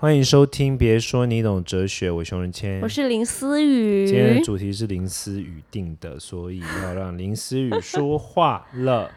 欢迎收听，别说你懂哲学，我熊仁谦，我是林思雨今天的。主题是林思雨定的，所以要让林思雨说话了，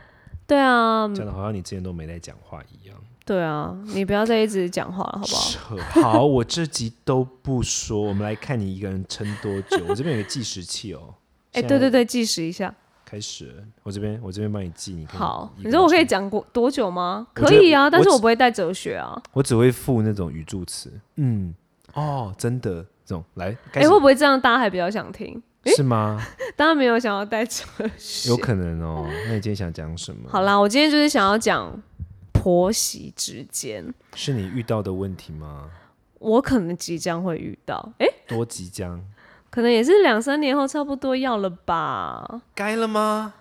对啊，讲的好像你之前都没在讲话一样。对啊，你不要再一直讲话了，好不好？好，我这集都不说，我们来看你一个人撑多久。我这边有个计时器哦。哎、对对对，计时一下。开始了，我这边我这边帮你记，你可以好，你说我可以讲过多久吗？可以啊，但是我我不会带哲学啊。我只会附那种语助词，嗯，哦，真的这种来，开哎、始会不会这样大家还比较想听？是吗？大家没有想要带哲学。有可能哦。那你今天想讲什么？好啦，我今天就是想要讲婆媳之间，是你遇到的问题吗？我可能即将会遇到，哎、多即将可能也是两三年后差不多要了吧。该了吗？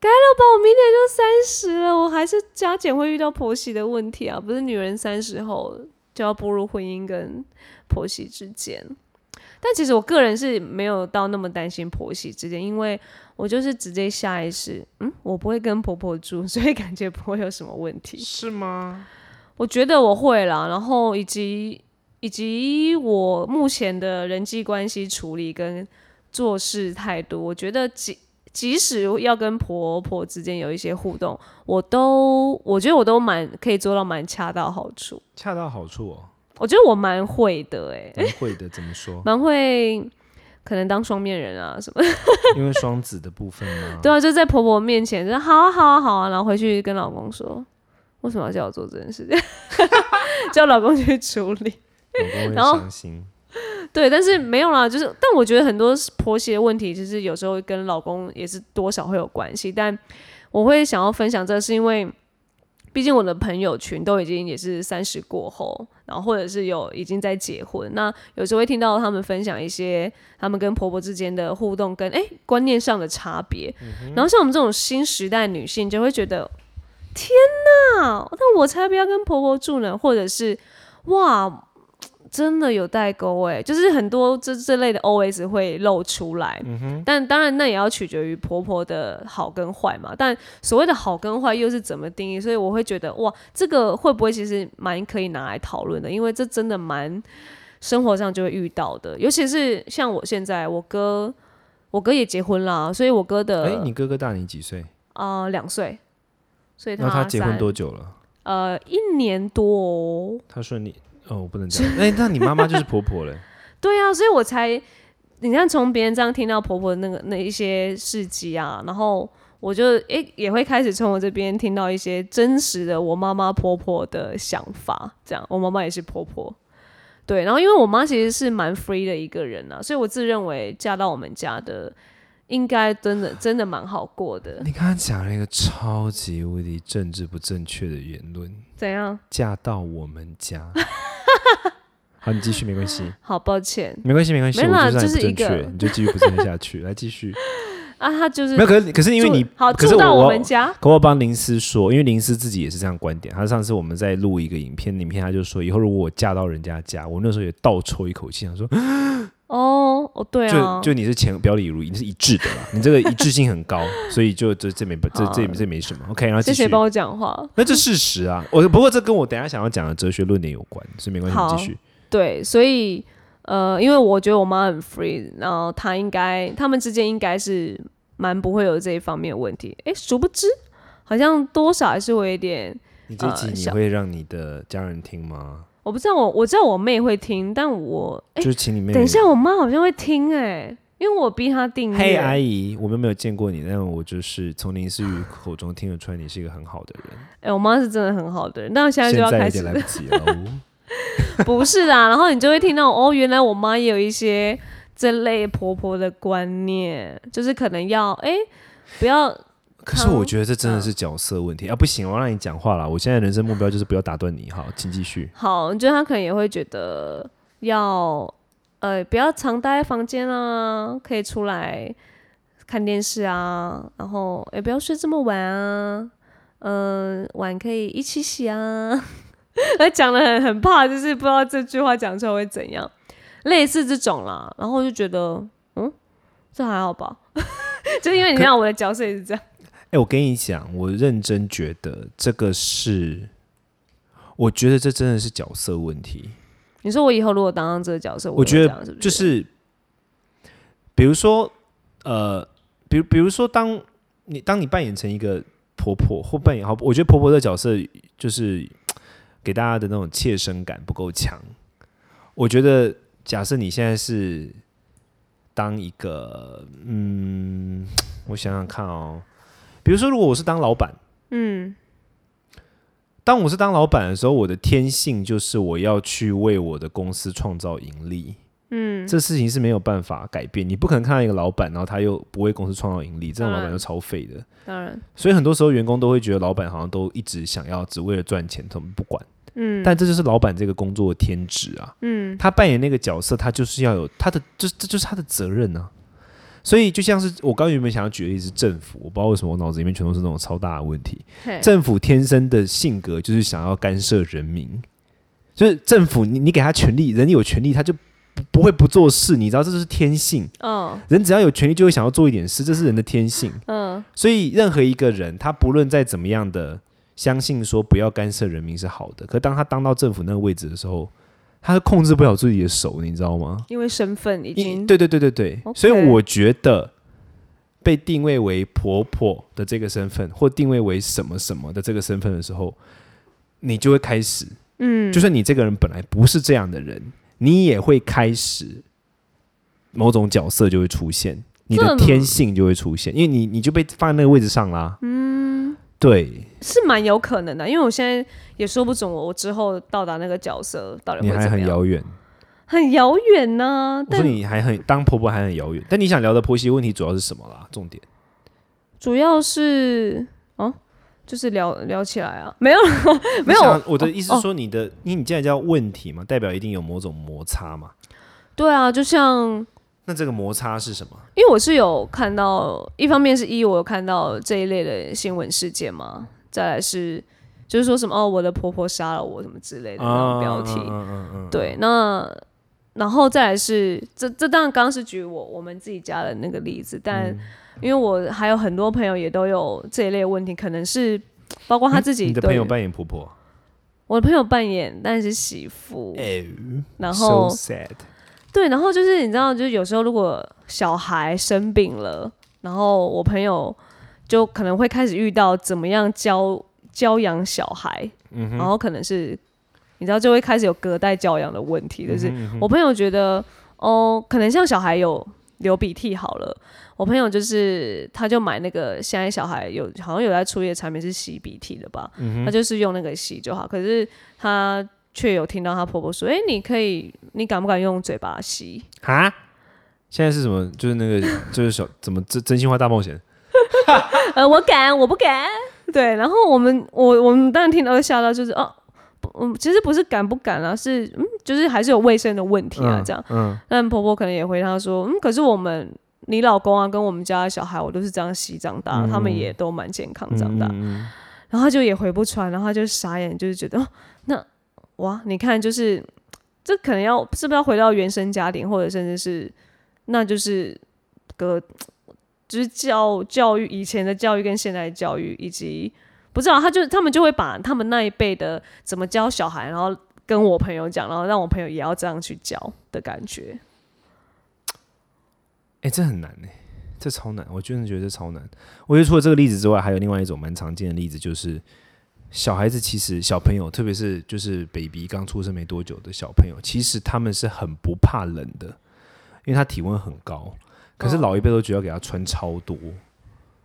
该了吧，我明年就三十了，我还是加减会遇到婆媳的问题啊！不是女人三十后就要步入婚姻跟婆媳之间。但其实我个人是没有到那么担心婆媳之间，因为我就是直接下意识，嗯，我不会跟婆婆住，所以感觉不会有什么问题。是吗？我觉得我会啦，然后以及以及我目前的人际关系处理跟做事态度，我觉得即即使要跟婆婆之间有一些互动，我都我觉得我都蛮可以做到蛮恰到好处。恰到好处哦，我觉得我蛮会的、欸，蛮会的。怎么说？蛮会，可能当双面人啊什么。因为双子的部分吗？对啊，就在婆婆面前，就好啊好啊好啊，然后回去跟老公说，为什么要叫我做这件事情，叫老公去处理。老公会然后伤心。对，但是没有啦，就是，但我觉得很多婆媳的问题，其实有时候跟老公也是多少会有关系。但我会想要分享这，是因为毕竟我的朋友群都已经也是三十过后，然后或者是有已经在结婚，那有时候会听到他们分享一些他们跟婆婆之间的互动跟哎观念上的差别。然后像我们这种新时代女性，就会觉得天哪，那我才不要跟婆婆住呢，或者是哇。真的有代沟哎，就是很多这这类的 OS 会露出来，但当然那也要取决于婆婆的好跟坏嘛。但所谓的好跟坏又是怎么定义？所以我会觉得哇，这个会不会其实蛮可以拿来讨论的？因为这真的蛮生活上就会遇到的，尤其是像我现在，我哥我哥也结婚啦，所以我哥的哎，你哥哥大你几岁？啊两岁，所以那他结婚多久了？呃一年多哦。他顺利哦，我不能讲。哎，那你妈妈就是婆婆嘞。对啊，所以我才你看从别人这样听到婆婆的那个那一些事迹啊，然后我就诶、也会开始从我这边听到一些真实的我妈妈婆婆的想法，这样我妈妈也是婆婆。对，然后因为我妈其实是蛮 free 的一个人啊，所以我自认为嫁到我们家的应该真的真的蛮好过的。你刚刚讲了一个超级无敌政治不正确的言论，怎样？嫁到我们家。好，你继续，没关系，好抱歉没关系，没关系，没啦我就算你就是一个不正确，你就继续不正确下去，来继续。啊，他就是没有，可是可是因为住你好可是住到我我们家，可我帮林思说，因为林思自己也是这样观点。他上次我们在录一个影片，影片他就说，以后如果我嫁到人家家，我那时候也倒抽一口气，想说，哦哦对啊，就就你是前表里如一，你是一致的啦，你这个一致性很高，所以就这这没这这这没什么。OK，然后谢谢。帮我讲话。那这事实啊，我不过这跟我等下想要讲的哲学论点有关，所以没关系，继续。对，所以呃，因为我觉得我妈很 free，然后她应该他们之间应该是蛮不会有这一方面的问题。哎，殊不知好像多少还是会有一点，你这集你会让你的家人听吗？我不知道我我知道我妹会听，但我诶，就是请你妹妹。等一下，我妈好像会听诶，因为我逼她订阅。嘿，阿姨，我们没有见过你，但我就是从林思雨口中听得出来，你是一个很好的人。诶，我妈是真的很好的人，但我现在就要开始来不及了哦。不是啦，然后你就会听到哦，原来我妈也有一些这类婆婆的观念，就是可能要诶，不要可是我觉得这真的是角色问题啊！不行，我要让你讲话了。我现在人生目标就是不要打断你。好，请继续。好，你觉得他可能也会觉得要呃不要常待在房间啊，可以出来看电视啊，然后也不要睡这么晚啊，嗯、碗可以一起洗啊。他 讲的很很怕，就是不知道这句话讲出来会怎样，类似这种啦。然后我就觉得，嗯，这还好吧，就因为你可看我的角色也是这样。哎、我跟你讲，我认真觉得这个是，我觉得这真的是角色问题。你说我以后如果当上这个角色，我觉得？就是是，比如说，呃，比如比如说，当你当你扮演成一个婆婆或扮演好，我觉得婆婆的角色就是给大家的那种切身感不够强。我觉得，假设你现在是当一个，嗯，我想想看哦，比如说，如果我是当老板，嗯当我是当老板的时候，我的天性就是我要去为我的公司创造盈利。嗯，这事情是没有办法改变，你不可能看到一个老板，然后他又不为公司创造盈利，这种老板就超废的。当然，所以很多时候员工都会觉得老板好像都一直想要只为了赚钱，他们不管。嗯，但这就是老板这个工作的天职啊。嗯他扮演那个角色，他就是要有他的，这这就是他的责任呢、所以就像是我刚原本想要举的例子，政府，我不知道为什么我脑子里面全都是那种超大的问题。政府天生的性格就是想要干涉人民，就是政府你你给他权利，人有权利他就不不会不做事，你知道这就是天性。嗯人只要有权利就会想要做一点事，这是人的天性。嗯所以任何一个人，他不论再怎么样的相信说不要干涉人民是好的，可当他当到政府那个位置的时候，他控制不了自己的手，你知道吗？因为身份已经对对对对对所以我觉得被定位为婆婆的这个身份，或定位为什么什么的这个身份的时候，你就会开始，嗯，就算你这个人本来不是这样的人，你也会开始某种角色就会出现，你的天性就会出现，因为你你就被放在那个位置上啦。嗯，对，是蛮有可能的，因为我现在也说不准我我之后到达那个角色到底你还会怎么样，很遥远。很遥远呢。我说但你还很当婆婆还很遥远，但你想聊的婆媳问题主要是什么啦？重点主要是哦，就是聊聊起来啊，没有没有我想我的意思哦是说，你的，因为你既然叫问题嘛，代表一定有某种摩擦嘛。对啊，就像那这个摩擦是什么？因为我是有看到，一方面是一我有看到这一类的新闻事件嘛，再来是就是说什么哦，我的婆婆杀了我什么之类的那种标题，对，那然后再来是这这当然刚刚是举我我们自己家的那个例子，但嗯。因为我还有很多朋友也都有这一类问题，可能是包括他自己对你的朋友扮演婆婆，我的朋友扮演但是媳妇，哎，然后 so sad，对，然后就是你知道，就是有时候如果小孩生病了，然后我朋友就可能会开始遇到怎么样教教养小孩，嗯然后可能是你知道就会开始有隔代教养的问题，嗯就是我朋友觉得哦，可能像小孩有流鼻涕好了。我朋友就是，他就买那个，现在小孩有好像有在出一个产品是洗鼻涕的吧，嗯他就是用那个洗就好。可是他却有听到她婆婆说：“哎、你可以，你敢不敢用嘴巴吸？”啊，现在是什么？就是那个，就是小怎么真真心话大冒险？呃，我敢，我不敢。对，然后我们我我们当然听到会吓到，就是哦，不，嗯，其实不是敢不敢啊，是嗯，就是还是有卫生的问题啊，这样。嗯，但婆婆可能也回她说，嗯，可是我们你老公啊，跟我们家的小孩，我都是这样吸长大，他们也都蛮健康长大。嗯然后就也回不出来，然后他就傻眼，就是觉得，哇，你看，就是这可能要是不是要回到原生家庭，或者甚至是那就是个就是教教育以前的教育跟现在的教育，以及不知道他就他们就会把他们那一辈的怎么教小孩，然后跟我朋友讲，然后让我朋友也要这样去教的感觉。哎、这很难哎、这超难，我真的觉得这超难。我觉得除了这个例子之外，还有另外一种蛮常见的例子，就是小孩子其实小朋友，特别是就是 baby 刚出生没多久的小朋友，其实他们是很不怕冷的，因为他体温很高。可是哦老一辈都觉得要给他穿超多，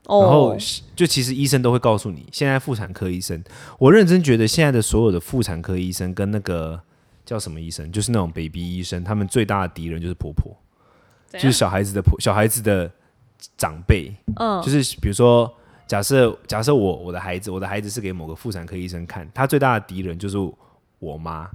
哦，然后就其实医生都会告诉你，现在妇产科医生，我认真觉得现在的所有的妇产科医生跟那个叫什么医生，就是那种 baby 医生，他们最大的敌人就是婆婆。就是小孩子的婆小孩子的长辈，嗯，就是比如说，假设假设我我的孩子，我的孩子是给某个妇产科医生看，他最大的敌人就是我妈，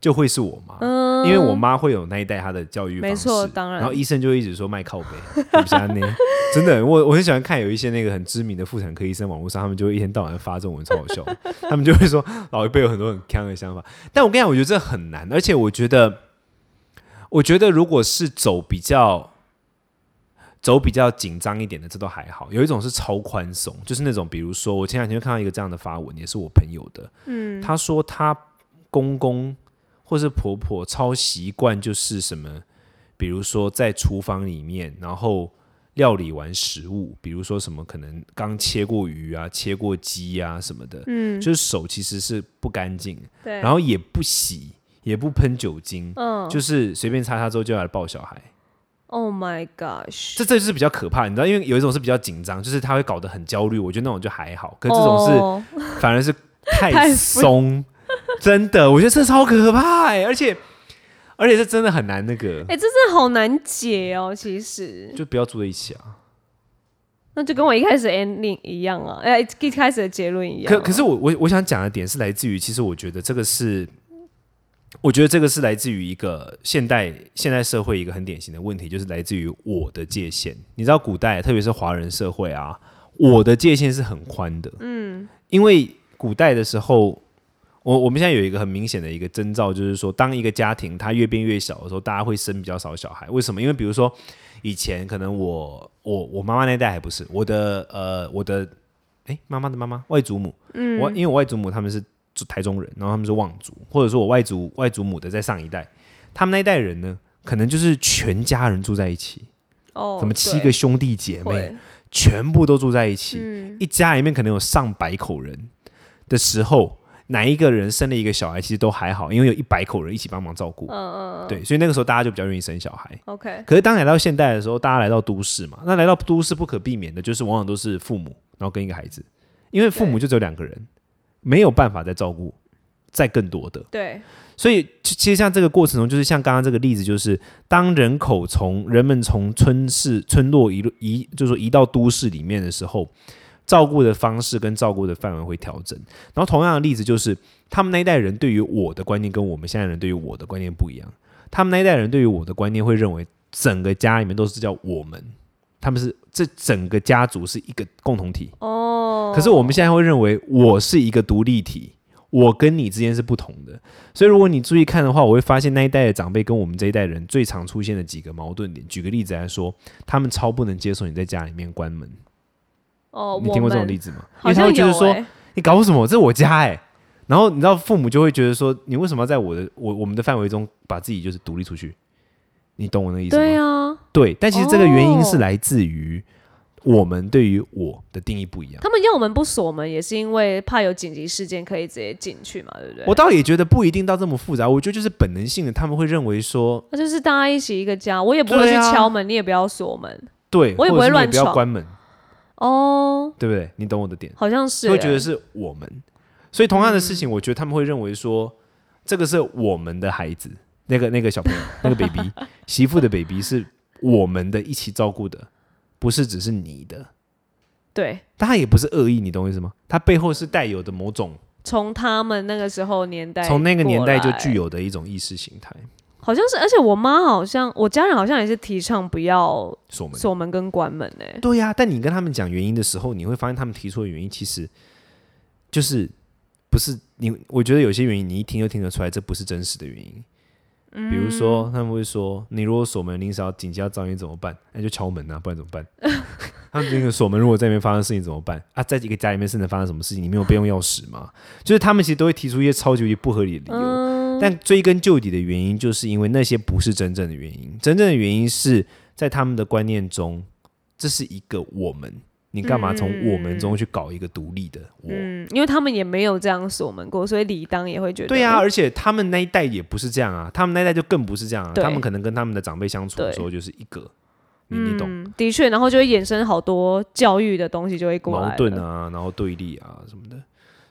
就会是我妈，嗯因为我妈会有那一代她的教育方没式，错当然然后医生就会一直说卖靠背，对不下呢，真的，我我很喜欢看有一些那个很知名的妇产科医生，网络上他们就会一天到晚发这种文，超好笑，他们就会说老一辈有很多很坑的想法，但我跟你讲，我觉得这很难，而且我觉得。我觉得如果是走比较走比较紧张一点的，这都还好。有一种是超宽松，就是那种比如说，我前两天就看到一个这样的发文，也是我朋友的，嗯，他说他公公或是婆婆超习惯就是什么，比如说在厨房里面，然后料理完食物，比如说什么可能刚切过鱼啊、切过鸡啊什么的，嗯，就是手其实是不干净，对，然后也不洗，也不喷酒精，嗯就是随便擦擦之后就要来抱小孩。，Oh my gosh，这这就是比较可怕，你知道，因为有一种是比较紧张，就是他会搞得很焦虑。我觉得那种就还好，可是这种是、哦反而是太 太松，真的，我觉得这超可怕哎、而且而且这真的很难那个，哎、这真的好难解哦，其实。就不要住在一起啊。那就跟我一开始 ending 一样啊，哎、一开始的结论一样啊、可可是我我我想讲的点是来自于，其实我觉得这个是，我觉得这个是来自于一个现代现代社会一个很典型的问题，就是来自于我的界限。你知道古代特别是华人社会啊，我的界限是很宽的，嗯，因为古代的时候。我我们现在有一个很明显的一个征兆，就是说，当一个家庭它越变越小的时候，大家会生比较少小孩。为什么？因为比如说，以前可能我我我妈妈那代还不是我的呃我的哎妈妈的妈妈外祖母，嗯，我因为我外祖母他们是住台中人，然后他们是望族，或者说我外祖外祖母的在上一代，他们那一代人呢，可能就是全家人住在一起，哦，什么七个兄弟姐妹，全部都住在一起，嗯，一家里面可能有上百口人的时候。哪一个人生了一个小孩，其实都还好，因为有一百口人一起帮忙照顾。嗯嗯，对，所以那个时候大家就比较愿意生小孩。，OK，可是当来到现代的时候，大家来到都市嘛，那来到都市不可避免的就是往往都是父母，然后跟一个孩子，因为父母就只有两个人，没有办法再照顾再更多的。对，所以其其实像这个过程中，就是像刚刚这个例子，就是当人口从人们从村市村落移移，就是说移到都市里面的时候，照顾的方式跟照顾的范围会调整。然后同样的例子就是，他们那一代人对于我的观念跟我们现在人对于我的观念不一样。他们那一代人对于我的观念会认为，整个家里面都是叫我们，他们是这整个家族是一个共同体。哦，可是我们现在会认为我是一个独立体，我跟你之间是不同的。所以如果你注意看的话，我会发现那一代的长辈跟我们这一代人最常出现的几个矛盾点。举个例子来说，他们超不能接受你在家里面关门。哦，你听过这种？例子吗？因好为他会觉得说欸你搞什么？这是我家哎、然后你知道父母就会觉得说，你为什么要在我的我我们的范围中把自己就是独立出去？你懂我那意思吗？对啊，对，但其实这个原因是哦来自于我们对于我的定义不一样。他们要我们不锁门，也是因为怕有紧急事件可以直接进去嘛，对不对？我倒也觉得不一定到这么复杂，我觉得就是本能性的，他们会认为说，那就是大家一起一个家，我也不会去敲门，你也不要锁门。对，我也不会乱不要关门，哦，对不对？你懂我的点，好像是欸，会觉得是我们。所以同样的事情，我觉得他们会认为说，这个是我们的孩子，那个那个小朋友，那个 baby 媳妇的 baby 是我们的一起照顾的，不是只是你的。对。但他也不是恶意，你懂我意思吗？他背后是带有的某种，从他们那个时候年代，从那个年代就具，有的一种意识形态。好像是，而且我妈好像，我家人好像也是提倡不要锁门，锁门跟关门呢、对呀、但你跟他们讲原因的时候，你会发现他们提出的原因其实就是不是你。我觉得有些原因你一听就听得出来，这不是真实的原因。比如说，他们会说，你如果锁门临时要紧急要找你怎么办？那就敲门啊，不然怎么办？他们那个锁门，如果在里面发生事情怎么办？啊，在一个家里面是能发生什么事情？你没有备用钥匙吗？就是他们其实都会提出一些超级不合理的理由。嗯，但追根究底的原因，就是因为那些不是真正的原因。真正的原因是在他们的观念中，这是一个我们，你干嘛从我们中去搞一个独立的我？嗯，因为他们也没有这样锁门过，所以理当也会觉得，对啊，而且他们那一代也不是这样啊，他们那一代就更不是这样啊。他们可能跟他们的长辈相处的时候，就是一个，你你懂嗯，的确，然后就会衍生好多教育的东西就会过来矛盾啊，然后对立啊什么的。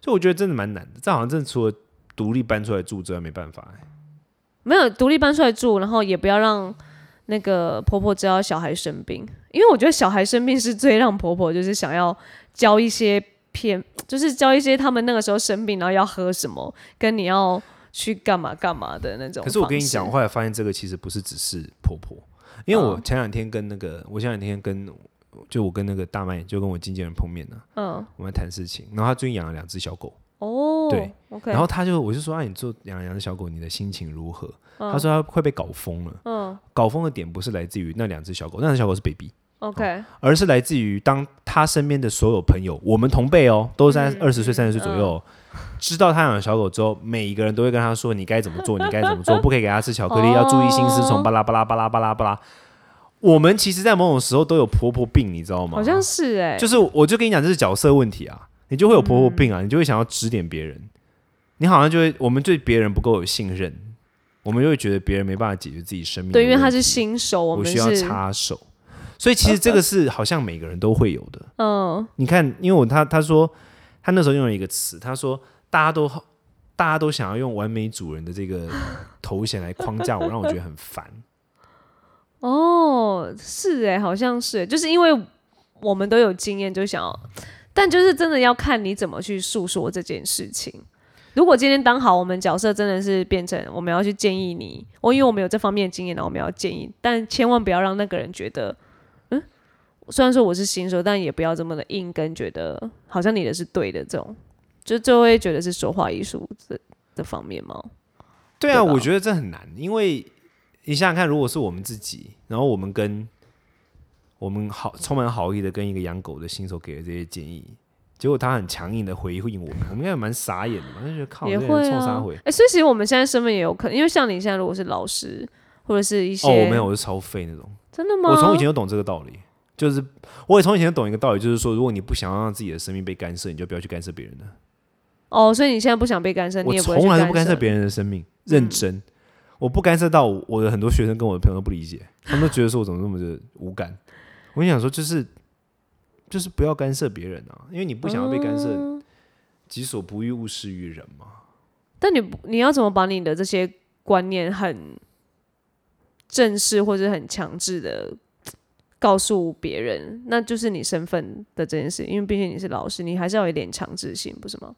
所以我觉得真的蛮难的。这好像真的除了独立搬出来住之外，没办法、欸。没有独立搬出来住，然后也不要让那个婆婆知道小孩生病，因为我觉得小孩生病是最让婆婆就是想要教一些偏，就是教一些他们那个时候生病然后要喝什么，跟你要去干嘛干嘛的那种。可是我跟你讲，我，后来发现这个其实不是只是婆婆，因为我前两天跟那个，我前两天跟就我跟那个大麦，就跟我经纪人碰面呢、嗯，我们谈事情，然后他最近养了两只小狗，哦，对，OK，然后他就我就说啊，你做养了两只小狗，你的心情如何？嗯。他说他快被搞疯了，嗯，搞疯的点不是来自于那两只小狗，那两只小狗是 baby，OK，而是来自于当他身边的所有朋友，我们同辈哦，都在嗯二十岁、三十岁左右，知道他养了小狗之后，每一个人都会跟他说：“你该怎么做，你该怎么做，不可以给他吃巧克力，哦要注意心丝虫，巴拉巴拉巴拉巴拉巴拉。”我们其实，在某种时候都有婆婆病，你知道吗？好像是哎、就是，我就跟你讲，这是角色问题啊，你就会有婆婆病啊，嗯你就会想要指点别人，你好像就会，我们对别人不够有信任，我们就会觉得别人没办法解决自己生命对，因为他是新手，我们我需要插手，所以其实这个是好像每个人都会有的。嗯你看，因为我他他说他那时候用了一个词，他说大家都大家都想要用完美主人的这个 头衔来框架我，让我觉得很烦。哦，是哎、好像是欸、就是因为我们都有经验，就想要，但就是真的要看你怎么去诉说这件事情。如果今天当好我们角色真的是变成我们要去建议你，我因为我们有这方面的经验，然后我们要建议，但千万不要让那个人觉得，嗯，虽然说我是新手，但也不要这么的硬跟觉得好像你的是对的这种，就就会觉得是说话艺术这这方面吗？对啊，对我觉得这很难，因为你想想看，如果是我们自己，然后我们跟我们好充满好意的跟一个养狗的新手给了这些建议，结果他很强硬的回应我们，我们应该也蛮傻眼的嘛，就觉得靠，也这冲啥回？，哎、所以其实我们现在身份也有可能，因为像你现在如果是老师或者是一些，哦，我没有，我是超废那种。真的吗？我从以前就懂这个道理，就是我也从以前就懂一个道理，就是说，如果你不想要让自己的生命被干涉，你就不要去干涉别人的。哦，所以你现在不想被干涉，你也从来都不干干涉别人的生命，认真。我不干涉到我的很多学生跟我的朋友都不理解，他们都觉得说我怎么那么的无感。我想说，就是就是不要干涉别人啊，因为你不想要被干涉，嗯己所不欲，勿施于人嘛。但你不你要怎么把你的这些观念很正式或者很强制的告诉别人？那就是你身份的这件事，因为毕竟你是老师，你还是要有一点强制性，不是吗？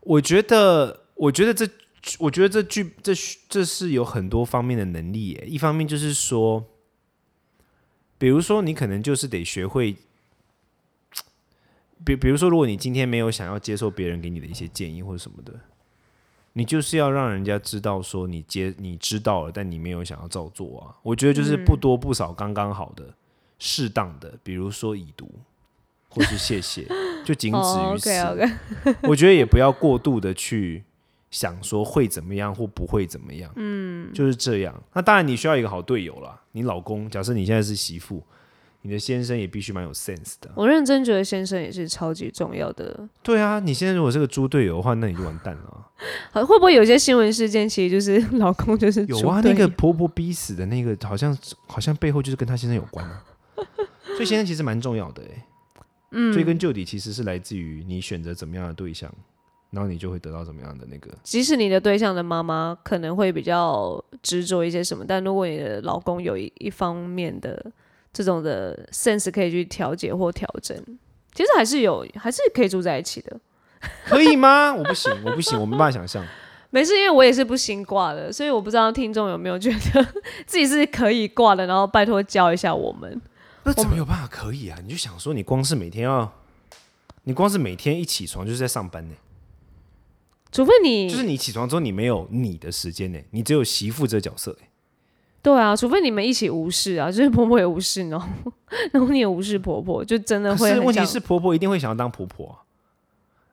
我觉得，我觉得这，我觉得这句这这是有很多方面的能力耶。一方面就是说，比如说你可能就是得学会，比比如说，如果你今天没有想要接受别人给你的一些建议或者什么的，你就是要让人家知道说你接你知道了，但你没有想要照做啊。我觉得就是不多不少，刚刚好的、适当的，比如说已读或是谢谢，就仅止于此。我觉得也不要过度的去想说会怎么样或不会怎么样，嗯，就是这样。那当然你需要一个好队友啦，你老公，假设你现在是媳妇，你的先生也必须蛮有 sense 的。我认真觉得先生也是超级重要的。对啊，你现在如果是个猪队友的话，那你就完蛋了啊。好会不会有些新闻事件，其实就是老公就是有啊，那个婆婆逼死的那个，好像好像背后就是跟他先生有关啊。所以先生其实蛮重要的哎、嗯，追根究底其实是来自于你选择怎么样的对象，然后你就会得到怎么样的那个。即使你的对象的妈妈可能会比较执着一些什么，但如果你的老公有一一方面的这种的 sense 可以去调节或调整，其实还是有，还是可以住在一起的。可以吗？我不行，我不行，我没办法想象。没事，因为我也是不行挂的，所以我不知道听众有没有觉得自己是可以挂的，然后拜托教一下我们。那怎么有办法可以啊？你就想说，你光是每天要，你光是每天一起床就是在上班呢、除非你就是你起床之后你没有你的时间呢、你只有媳妇这个角色、欸。对啊，除非你们一起无视啊，就是婆婆也无视，然后 然后你也无视婆婆，就真的会问题是婆婆一定会想要当婆婆啊，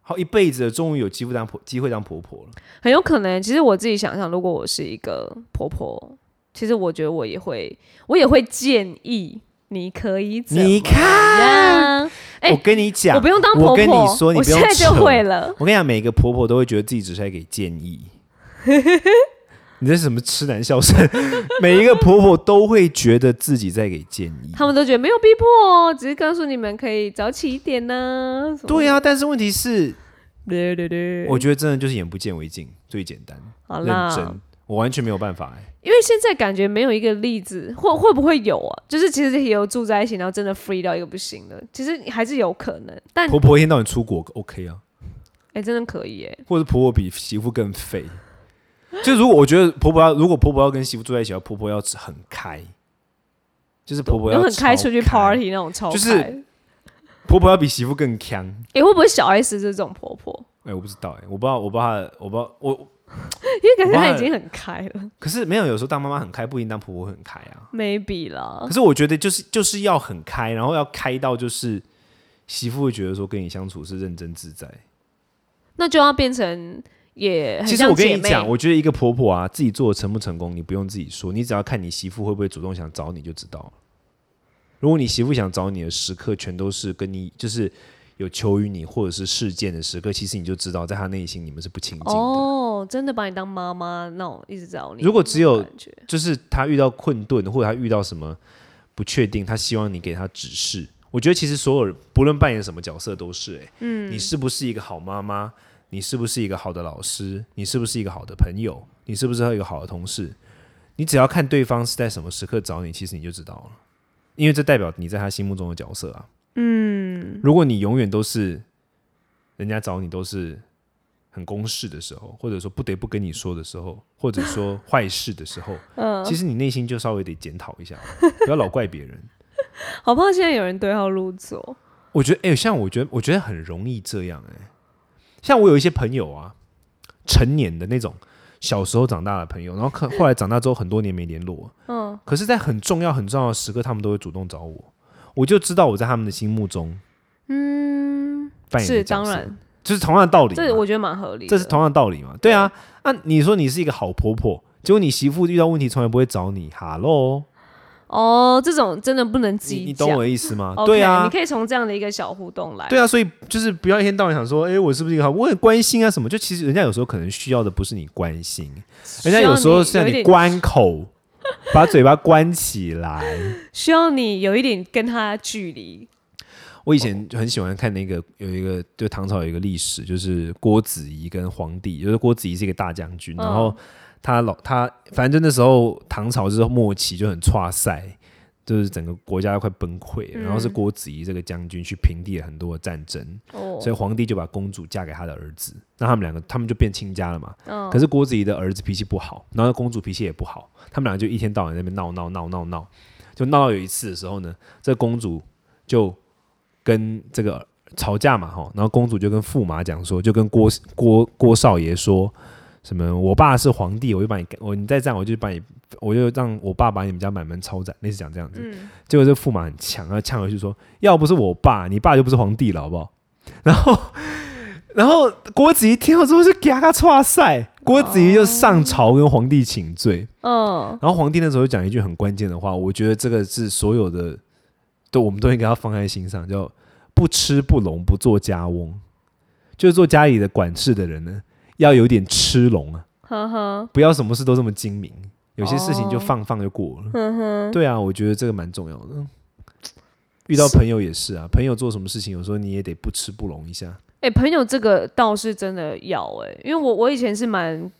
好一辈子终于有机会当婆机会当婆婆了。很有可能，其实我自己想想，如果我是一个婆婆，其实我觉得我也会，我也会建议你可以怎么你看，我跟你讲，我不用当婆婆，我跟你说，你不用现在就会了。我跟你讲，每个婆婆都会觉得自己只是在给建议。你这是什么痴男笑声？每一个婆婆都会觉得自己在给建议。他们都觉得没有逼迫哦，只是告诉你们可以早起一点呢、对啊，但是问题是，对对对，我觉得真的就是眼不见为净，最简单，认好啦，真，我完全没有办法哎、因为现在感觉没有一个例子，或会不会有啊？就是其实也有住在一起，然后真的 free 到一个不行的，其实还是有可能。但婆婆一天到晚出国 OK 啊，哎、真的可以哎，或者婆婆比媳妇更废。就如果我觉得婆婆要，如果婆婆要跟媳妇住在一起，婆婆要很开，就是婆婆要很开出去 party 那种超开，就是哎、婆婆要比媳妇更强。会不会小 S 这种婆婆？哎、我不知道哎、我不知道，我不知道，我不知道我 因为感觉他已经很开了可是没有，有时候当妈妈很开，不一定当婆婆很开啊。，maybe 啦可。是我觉得就是就是要很开，然后要开到就是媳妇会觉得说跟你相处是认真自在。那就要变成也很其实我跟你讲，我觉得一个婆婆啊，自己做的成不成功，你不用自己说，你只要看你媳妇会不会主动想找你就知道了。如果你媳妇想找你的时刻全都是跟你就是有求于你或者是事件的时刻，其实你就知道在他内心你们是不亲近的。哦，真的把你当妈妈那种一直找你。如果只有就是他遇到困顿或者他遇到什么不确定，他希望你给他指示。我觉得其实所有人不论扮演什么角色都是、欸，嗯，你是不是一个好妈妈？你是不是一个好的老师？你是不是一个好的朋友？你是不是一个好的同事？你只要看对方是在什么时刻找你，其实你就知道了，因为这代表你在他心目中的角色啊。嗯，如果你永远都是人家找你都是很公事的时候，或者说不得不跟你说的时候，或者说坏事的时候，嗯，其实你内心就稍微得检讨一下，不要老怪别人。好怕现在有人对号入座。我觉得，哎、像我觉得，我觉得很容易这样、哎，像我有一些朋友啊，成年的那种，小时候长大的朋友，然后看后来长大之后很多年没联络，嗯，可是，在很重要、很重要的时刻，他们都会主动找我，我就知道我在他们的心目中，嗯，扮演是当然，就是同样的道理，这我觉得蛮合理。这是同样的道理嘛，对啊，那、你说你是一个好婆婆，结果你媳妇遇到问题从来不会找你，哈喽，哦，这种真的不能你激讲你懂我的意思吗对啊你，可以从这样的一个小互动来。对啊，所以就是不要一天到晚想说，哎、我是不是一个好？我很关心啊什么？就其实人家有时候可能需要的不是你关心，人家有时候是让你需要你关口，把嘴巴关起来。需要你有一点跟他距离。我以前就很喜欢看那个有一个，就唐朝有一个历史，就是郭子仪跟皇帝，就是郭子仪是一个大将军，嗯然后他老他反正就那时候唐朝就是末期就很差赛。就是整个国家都快崩溃，然后是郭子仪这个将军去平定了很多的战争，哦，所以皇帝就把公主嫁给他的儿子，那他们两个他们就变亲家了嘛。嗯可是郭子仪的儿子脾气不好，然后公主脾气也不好，他们两个就一天到晚在那边闹闹闹闹闹，就闹到有一次的时候呢，这公主就跟这个吵架嘛，哈，然后公主就跟驸马讲说，就跟郭郭郭少爷说。什么？我爸是皇帝，我就把你我你再这样，我就把你，我就让我爸把你们家满门抄斩，类似讲这样子。嗯，结果这驸马很强，然后呛回去说：“要不是我爸，你爸就不是皇帝了，好不好？” 然后，然后郭子仪听到之后就给他错赛，郭子仪就上朝跟皇帝请罪。嗯，然后皇帝那时候就讲一句很关键的话，我觉得这个是所有的都我们都应该要放在心上，叫“不吃不聋，不做家翁”，就是做家里的管事的人呢，要有点吃聋啊，呵呵，不要什么事都这么精明，有些事情就哦放放就过了。呵呵，对啊，我觉得这个蛮重要的。遇到朋友也是啊，朋友做什么事情，有时候你也得不吃不聋一下。哎、朋友这个倒是真的要哎、因为我我以前是蛮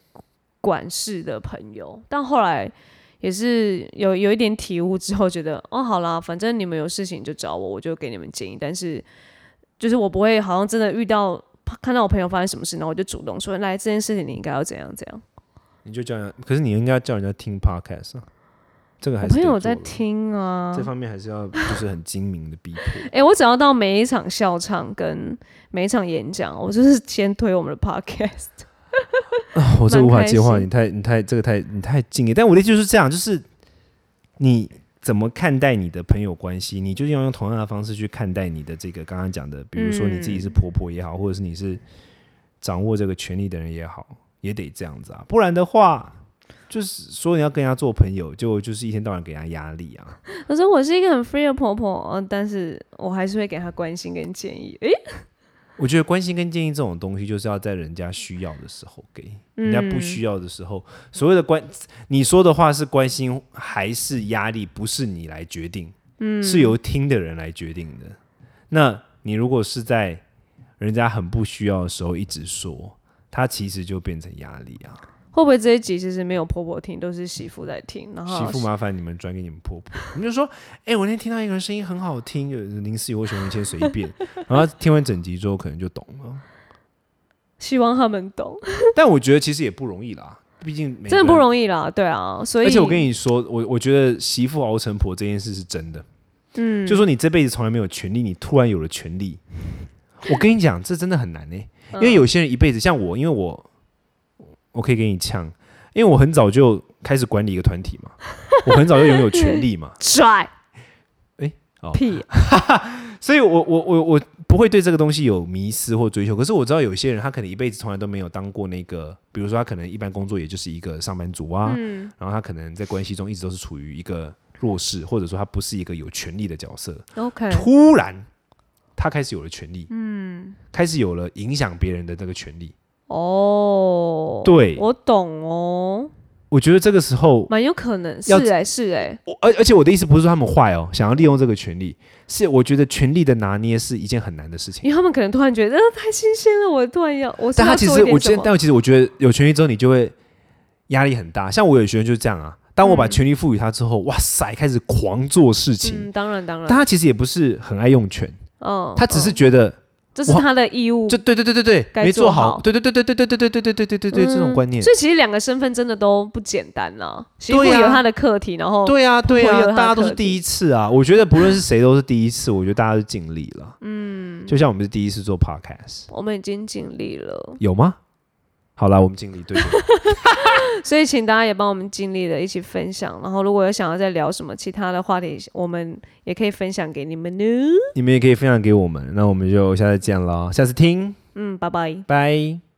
管事的朋友，但后来也是有有一点体悟之后，觉得 哦，好啦，反正你们有事情就找我，我就给你们建议。但是就是我不会好像真的遇到看到我朋友发生什么事，然后我就主动说，来这件事情你应该要怎样怎样。你就叫人家，可是你应该叫人家听 podcast 啊，这个还我是朋友在听啊这，方面还是要就是很精明的逼迫。哎、我只要到每一场笑场跟每一场演讲，我就是先推我们的 podcast。我这无法接话，你太你太这个太你太敬业。但我的意思就是这样，就是你怎么看待你的朋友关系，你就要用同样的方式去看待你的这个刚刚讲的，比如说你自己是婆婆也好，或者是你是掌握这个权利的人也好，也得这样子啊，不然的话。就是说你要跟人家做朋友，就就是一天到晚给人家压力啊。可是我是一个很 free 的婆婆，嗯，但是我还是会给她关心跟建议。诶、我觉得关心跟建议这种东西，就是要在人家需要的时候给，人家不需要的时候，所谓的关，你说的话是关心还是压力，不是你来决定，嗯，是由听的人来决定的。那你如果是在人家很不需要的时候一直说，他其实就变成压力啊。会不会这一集其实没有婆婆听，都是媳妇在听？然后媳妇麻烦你们转给你们婆婆，你们就说，哎、我那天听到一个人声音很好听，有林思雨或熊文谦随便，然后听完整集之后可能就懂了。希望他们懂，但我觉得其实也不容易啦，毕竟真的不容易啦，对啊，所以而且我跟你说，我我觉得媳妇熬成婆这件事是真的。嗯，就说你这辈子从来没有权利，你突然有了权利，我跟你讲，这真的很难呢、因为有些人一辈子像我，因为我我可以给你呛，因为我很早就开始管理一个团体嘛，我很早就拥有权利嘛，拽，哎哦。屁，所以我我我我不会对这个东西有迷失或追求。可是我知道有些人他可能一辈子从来都没有当过那个，比如说他可能一般工作也就是一个上班族啊，嗯。然后他可能在关系中一直都是处于一个弱势，或者说他不是一个有权利的角色。，OK，突然他开始有了权利，嗯，开始有了影响别人的这个权利。哦，对我懂哦，我觉得这个时候，蛮有可能是要哎、是哎、我而而且我的意思不是说他们坏哦，想要利用这个权利，是我觉得权力的拿捏是一件很难的事情。因为他们可能突然觉得、呃、太新鲜了，我突然要我是但他其实我觉得，但其实我觉得有权利之后，你就会压力很大。像我有学生就是这样啊，当我把权利赋予他之后，哇塞，开始狂做事情。嗯，当然当然，但他其实也不是很爱用权，嗯，他只是嗯觉得，哇这是他的义务，就对对对对对，该没做做好好，对对对对对对对对对对对对对对，这种嗯观念。所以其实两个身份真的都不简单呐。媳妇有他的课题，然后对啊，对啊，婆婆有她的大家都是第一次啊。我觉得不论是谁都是第一次，我觉得大家都尽力了。嗯，就像我们是第一次做 podcast，我们已经尽力了，有吗？好啦，我们尽力，对。所以请大家也帮我们尽力的一起分享。然后如果有想要再聊什么其他的话题，我们也可以分享给你们呢。你们也可以分享给我们，那我们就下次见了，下次听，嗯，拜拜。拜。